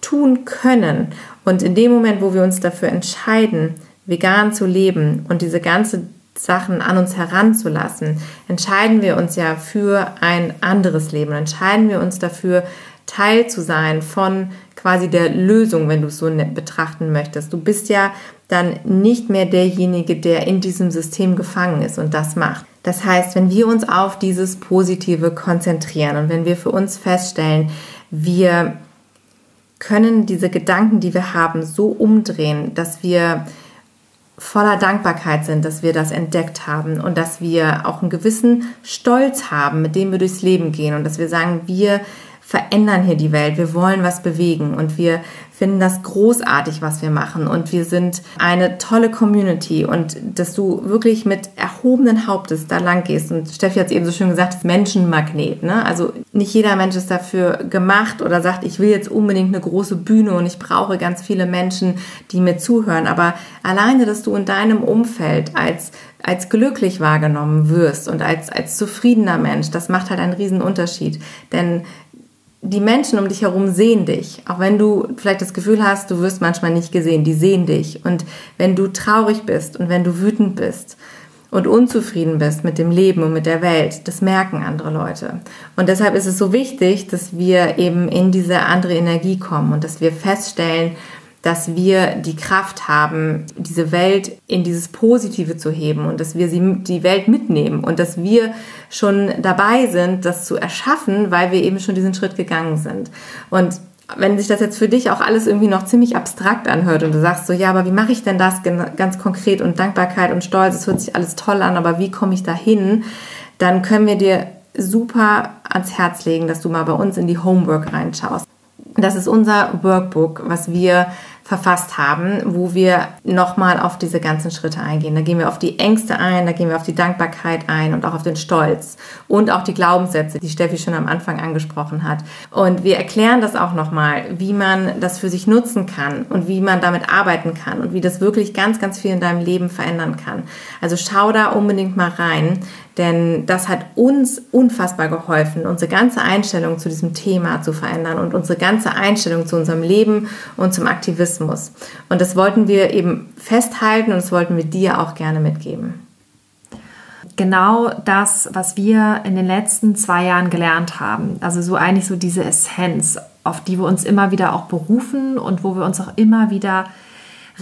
tun können. Und in dem Moment, wo wir uns dafür entscheiden, vegan zu leben und diese ganze Sachen an uns heranzulassen, entscheiden wir uns ja für ein anderes Leben. Entscheiden wir uns dafür, Teil zu sein von quasi der Lösung, wenn du es so ne-, betrachten möchtest. Du bist ja dann nicht mehr derjenige, der in diesem System gefangen ist und das macht. Das heißt, wenn wir uns auf dieses Positive konzentrieren und wenn wir für uns feststellen, wir können diese Gedanken, die wir haben, so umdrehen, dass wir voller Dankbarkeit sind, dass wir das entdeckt haben und dass wir auch einen gewissen Stolz haben, mit dem wir durchs Leben gehen und dass wir sagen, wir verändern hier die Welt, wir wollen was bewegen und wir finden das großartig, was wir machen. Und wir sind eine tolle Community. Und dass du wirklich mit erhobenen Hauptes da lang gehst. Und Steffi hat es eben so schön gesagt, Menschenmagnet, ne? Also nicht jeder Mensch ist dafür gemacht oder sagt, ich will jetzt unbedingt eine große Bühne und ich brauche ganz viele Menschen, die mir zuhören, aber alleine, dass du in deinem Umfeld als als glücklich wahrgenommen wirst und als, als zufriedener Mensch, das macht halt einen riesen Unterschied. Denn die Menschen um dich herum sehen dich. Auch wenn du vielleicht das Gefühl hast, du wirst manchmal nicht gesehen, die sehen dich. Und wenn du traurig bist und wenn du wütend bist und unzufrieden bist mit dem Leben und mit der Welt, das merken andere Leute. Und deshalb ist es so wichtig, dass wir eben in diese andere Energie kommen und dass wir feststellen, dass wir die Kraft haben, diese Welt in dieses Positive zu heben und dass wir sie, die Welt mitnehmen und dass wir schon dabei sind, das zu erschaffen, weil wir eben schon diesen Schritt gegangen sind. Und wenn sich das jetzt für dich auch alles irgendwie noch ziemlich abstrakt anhört und du sagst so, ja, aber wie mache ich denn das ganz konkret und Dankbarkeit und Stolz, es hört sich alles toll an, aber wie komme ich da hin? Dann können wir dir super ans Herz legen, dass du mal bei uns in die Homework reinschaust. Das ist unser Workbook, was wir verfasst haben, wo wir nochmal auf diese ganzen Schritte eingehen. Da gehen wir auf die Ängste ein, da gehen wir auf die Dankbarkeit ein und auch auf den Stolz und auch die Glaubenssätze, die Steffi schon am Anfang angesprochen hat. Und wir erklären das auch nochmal, wie man das für sich nutzen kann und wie man damit arbeiten kann und wie das wirklich ganz, ganz viel in deinem Leben verändern kann. Also schau da unbedingt mal rein. Denn das hat uns unfassbar geholfen, unsere ganze Einstellung zu diesem Thema zu verändern und unsere ganze Einstellung zu unserem Leben und zum Aktivismus. Und das wollten wir eben festhalten und das wollten wir dir auch gerne mitgeben. Genau das, was wir in den letzten zwei Jahren gelernt haben. Also so eigentlich so diese Essenz, auf die wir uns immer wieder auch berufen und wo wir uns auch immer wieder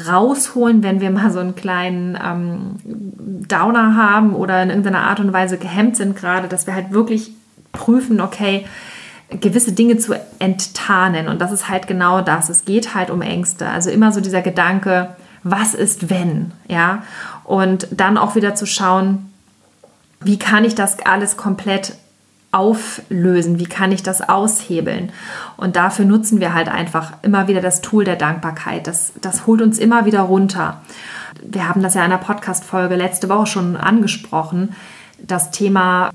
rausholen, wenn wir mal so einen kleinen ähm, Downer haben oder in irgendeiner Art und Weise gehemmt sind gerade, dass wir halt wirklich prüfen, okay, gewisse Dinge zu enttarnen. Und das ist halt genau das. Es geht halt um Ängste. Also immer so dieser Gedanke, was ist wenn? Ja. Und dann auch wieder zu schauen, wie kann ich das alles komplett auflösen? Wie kann ich das aushebeln? Und dafür nutzen wir halt einfach immer wieder das Tool der Dankbarkeit. Das, das holt uns immer wieder runter. Wir haben das ja in einer Podcast-Folge letzte Woche schon angesprochen. Das Thema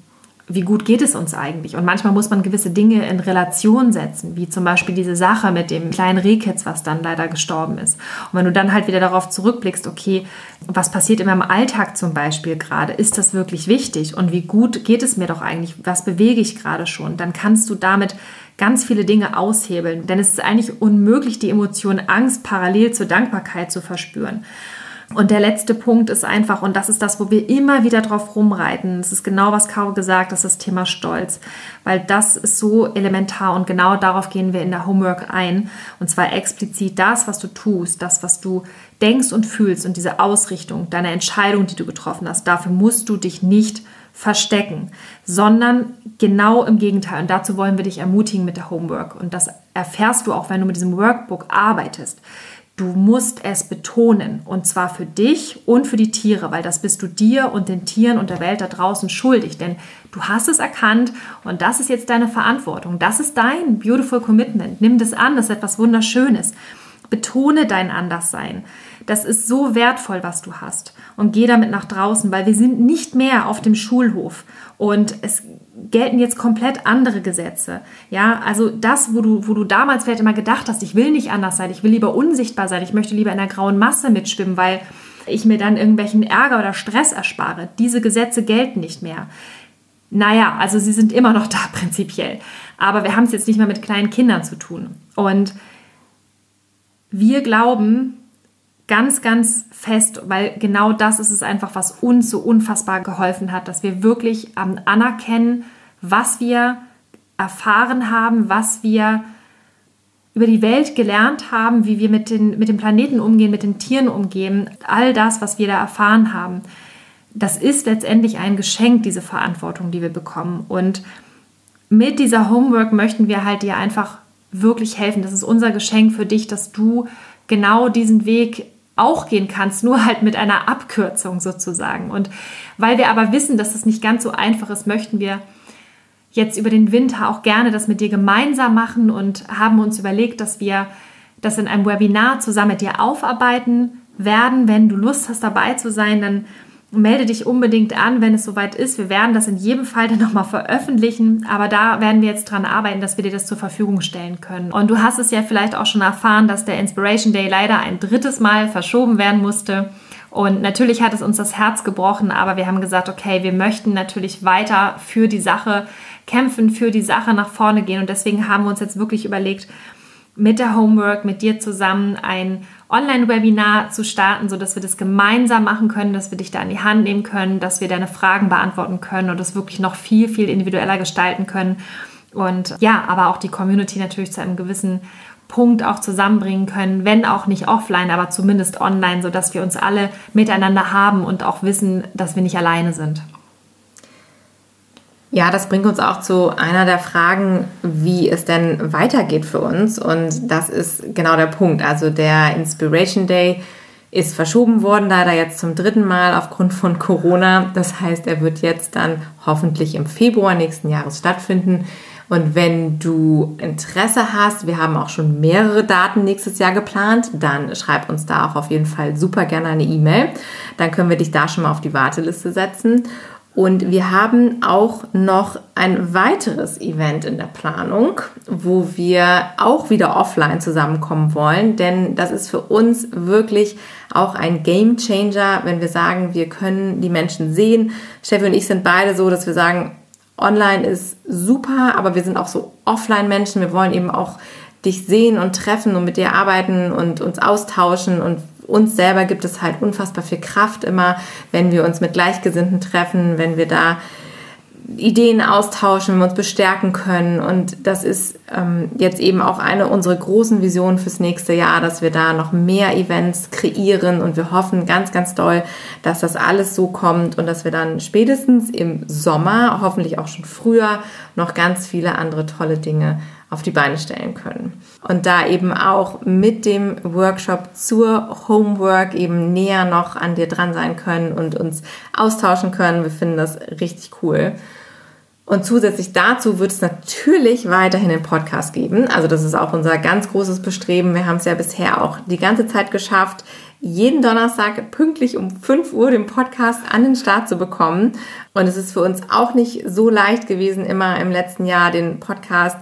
wie gut geht es uns eigentlich? Und manchmal muss man gewisse Dinge in Relation setzen, wie zum Beispiel diese Sache mit dem kleinen Rehkitz, was dann leider gestorben ist. Und wenn du dann halt wieder darauf zurückblickst, okay, was passiert in meinem Alltag zum Beispiel gerade? Ist das wirklich wichtig? Und wie gut geht es mir doch eigentlich? Was bewege ich gerade schon? Dann kannst du damit ganz viele Dinge aushebeln. Denn es ist eigentlich unmöglich, die Emotion Angst parallel zur Dankbarkeit zu verspüren. Und der letzte Punkt ist einfach, und das ist das, wo wir immer wieder drauf rumreiten, das ist genau, was Caro gesagt hat, das Thema Stolz, weil das ist so elementar und genau darauf gehen wir in der Homework ein. Und zwar explizit das, was du tust, das, was du denkst und fühlst und diese Ausrichtung, deine Entscheidung, die du getroffen hast, dafür musst du dich nicht verstecken, sondern genau im Gegenteil. Und dazu wollen wir dich ermutigen mit der Homework. Und das erfährst du auch, wenn du mit diesem Workbook arbeitest. Du musst es betonen und zwar für dich und für die Tiere, weil das bist du dir und den Tieren und der Welt da draußen schuldig, denn du hast es erkannt und das ist jetzt deine Verantwortung. Das ist dein beautiful commitment. Nimm das an, das ist etwas wunderschönes. Betone dein Anderssein. Das ist so wertvoll, was du hast und geh damit nach draußen, weil wir sind nicht mehr auf dem Schulhof und es gelten jetzt komplett andere Gesetze. Ja, also das, wo du, wo du damals vielleicht immer gedacht hast, ich will nicht anders sein, ich will lieber unsichtbar sein, ich möchte lieber in der grauen Masse mitschwimmen, weil ich mir dann irgendwelchen Ärger oder Stress erspare. Diese Gesetze gelten nicht mehr. Naja, also sie sind immer noch da prinzipiell. Aber wir haben es jetzt nicht mehr mit kleinen Kindern zu tun. Und wir glauben, ganz, ganz fest, weil genau das ist es einfach, was uns so unfassbar geholfen hat, dass wir wirklich ähm, anerkennen, was wir erfahren haben, was wir über die Welt gelernt haben, wie wir mit, den, mit dem Planeten umgehen, mit den Tieren umgehen, all das, was wir da erfahren haben, das ist letztendlich ein Geschenk, diese Verantwortung, die wir bekommen. Und mit dieser Homework möchten wir halt dir einfach wirklich helfen. Das ist unser Geschenk für dich, dass du genau diesen Weg auch gehen kannst, nur halt mit einer Abkürzung sozusagen. Und weil wir aber wissen, dass es nicht ganz so einfach ist, möchten wir jetzt über den Winter auch gerne das mit dir gemeinsam machen und haben uns überlegt, dass wir das in einem Webinar zusammen mit dir aufarbeiten werden. Wenn du Lust hast, dabei zu sein, dann melde dich unbedingt an, wenn es soweit ist. Wir werden das in jedem Fall dann nochmal veröffentlichen, aber da werden wir jetzt dran arbeiten, dass wir dir das zur Verfügung stellen können. Und du hast es ja vielleicht auch schon erfahren, dass der Inspiration Day leider ein drittes Mal verschoben werden musste. Und natürlich hat es uns das Herz gebrochen, aber wir haben gesagt, okay, wir möchten natürlich weiter für die Sache kämpfen, für die Sache nach vorne gehen. Und deswegen haben wir uns jetzt wirklich überlegt, mit der Homework, mit dir zusammen ein Online-Webinar zu starten, sodass wir das gemeinsam machen können, dass wir dich da in die Hand nehmen können, dass wir deine Fragen beantworten können und das wirklich noch viel, viel individueller gestalten können. Und ja, aber auch die Community natürlich zu einem gewissen Punkt auch zusammenbringen können, wenn auch nicht offline, aber zumindest online, sodass wir uns alle miteinander haben und auch wissen, dass wir nicht alleine sind. Ja, das bringt uns auch zu einer der Fragen, wie es denn weitergeht für uns. Und das ist genau der Punkt. Also der Inspiration Day ist verschoben worden, leider jetzt zum dritten Mal aufgrund von Corona. Das heißt, er wird jetzt dann hoffentlich im Februar nächsten Jahres stattfinden. Und wenn du Interesse hast, wir haben auch schon mehrere Daten nächstes Jahr geplant, dann schreib uns da auch auf jeden Fall super gerne eine E-Mail. Dann können wir dich da schon mal auf die Warteliste setzen. Und wir haben auch noch ein weiteres Event in der Planung, wo wir auch wieder offline zusammenkommen wollen, denn das ist für uns wirklich auch ein Game Changer, wenn wir sagen, wir können die Menschen sehen. Steffi und ich sind beide so, dass wir sagen, online ist super, aber wir sind auch so Offline-Menschen. Wir wollen eben auch dich sehen und treffen und mit dir arbeiten und uns austauschen und uns selber gibt es halt unfassbar viel Kraft immer, wenn wir uns mit Gleichgesinnten treffen, wenn wir da Ideen austauschen, wenn wir uns bestärken können. Und das ist ähm, jetzt eben auch eine unserer großen Visionen fürs nächste Jahr, dass wir da noch mehr Events kreieren. Und wir hoffen ganz, ganz doll, dass das alles so kommt und dass wir dann spätestens im Sommer, hoffentlich auch schon früher, noch ganz viele andere tolle Dinge auf die Beine stellen können. Und da eben auch mit dem Workshop zur Homework eben näher noch an dir dran sein können und uns austauschen können. Wir finden das richtig cool. Und zusätzlich dazu wird es natürlich weiterhin den Podcast geben. Also das ist auch unser ganz großes Bestreben. Wir haben es ja bisher auch die ganze Zeit geschafft, jeden Donnerstag pünktlich um 5 Uhr den Podcast an den Start zu bekommen. Und es ist für uns auch nicht so leicht gewesen, immer im letzten Jahr den Podcast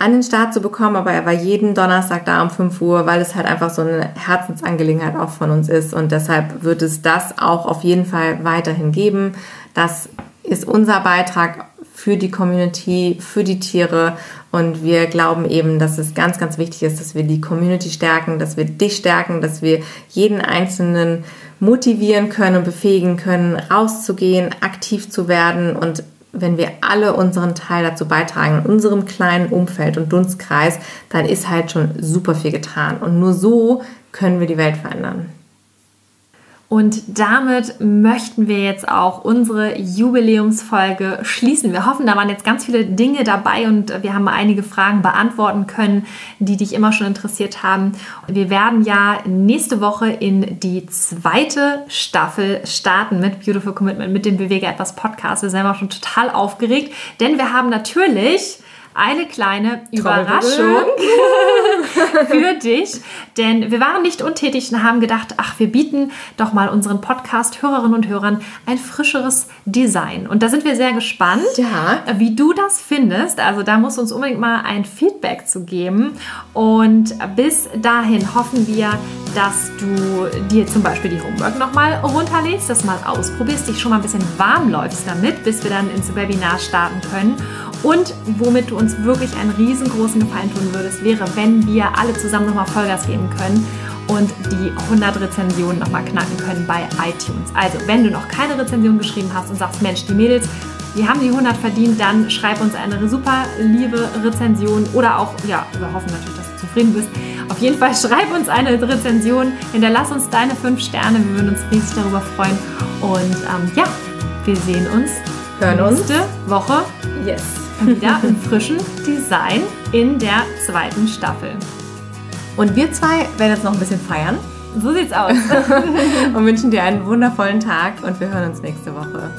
an den Start zu bekommen, aber er war jeden Donnerstag da um 5 Uhr, weil es halt einfach so eine Herzensangelegenheit auch von uns ist und deshalb wird es das auch auf jeden Fall weiterhin geben. Das ist unser Beitrag für die Community, für die Tiere und wir glauben eben, dass es ganz, ganz wichtig ist, dass wir die Community stärken, dass wir dich stärken, dass wir jeden Einzelnen motivieren können und befähigen können, rauszugehen, aktiv zu werden und wenn wir alle unseren Teil dazu beitragen, in unserem kleinen Umfeld und Dunstkreis, dann ist halt schon super viel getan. Und nur so können wir die Welt verändern. Und damit möchten wir jetzt auch unsere Jubiläumsfolge schließen. Wir hoffen, da waren jetzt ganz viele Dinge dabei und wir haben einige Fragen beantworten können, die dich immer schon interessiert haben. Wir werden ja nächste Woche in die zweite Staffel starten mit Beautiful Commitment, mit dem Bewege etwas Podcast. Wir sind auch schon total aufgeregt, denn wir haben natürlich eine kleine Überraschung für dich. Denn wir waren nicht untätig und haben gedacht, ach, wir bieten doch mal unseren Podcast-Hörerinnen und Hörern ein frischeres Design. Und da sind wir sehr gespannt, ja. wie du das findest. Also da musst du uns unbedingt mal ein Feedback zu geben. Und bis dahin hoffen wir, dass du dir zum Beispiel die Homework nochmal runterlädst, das mal ausprobierst, dich schon mal ein bisschen warm läufst damit, bis wir dann ins Webinar starten können. Und womit du uns wirklich einen riesengroßen Gefallen tun würdest, wäre, wenn wir alle zusammen nochmal Vollgas geben können und die 100 Rezensionen nochmal knacken können bei iTunes. Also, wenn du noch keine Rezension geschrieben hast und sagst, Mensch, die Mädels, die haben die 100 verdient, dann schreib uns eine super liebe Rezension oder auch, ja, wir hoffen natürlich, dass du zufrieden bist. Auf jeden Fall schreib uns eine Rezension, hinterlass uns deine 5 Sterne, wir würden uns riesig darüber freuen. Und ähm, ja, wir sehen uns Hören nächste uns. Woche. Yes wieder im frischen Design in der zweiten Staffel. Und wir zwei werden jetzt noch ein bisschen feiern. So sieht's aus. und wünschen dir einen wundervollen Tag und wir hören uns nächste Woche.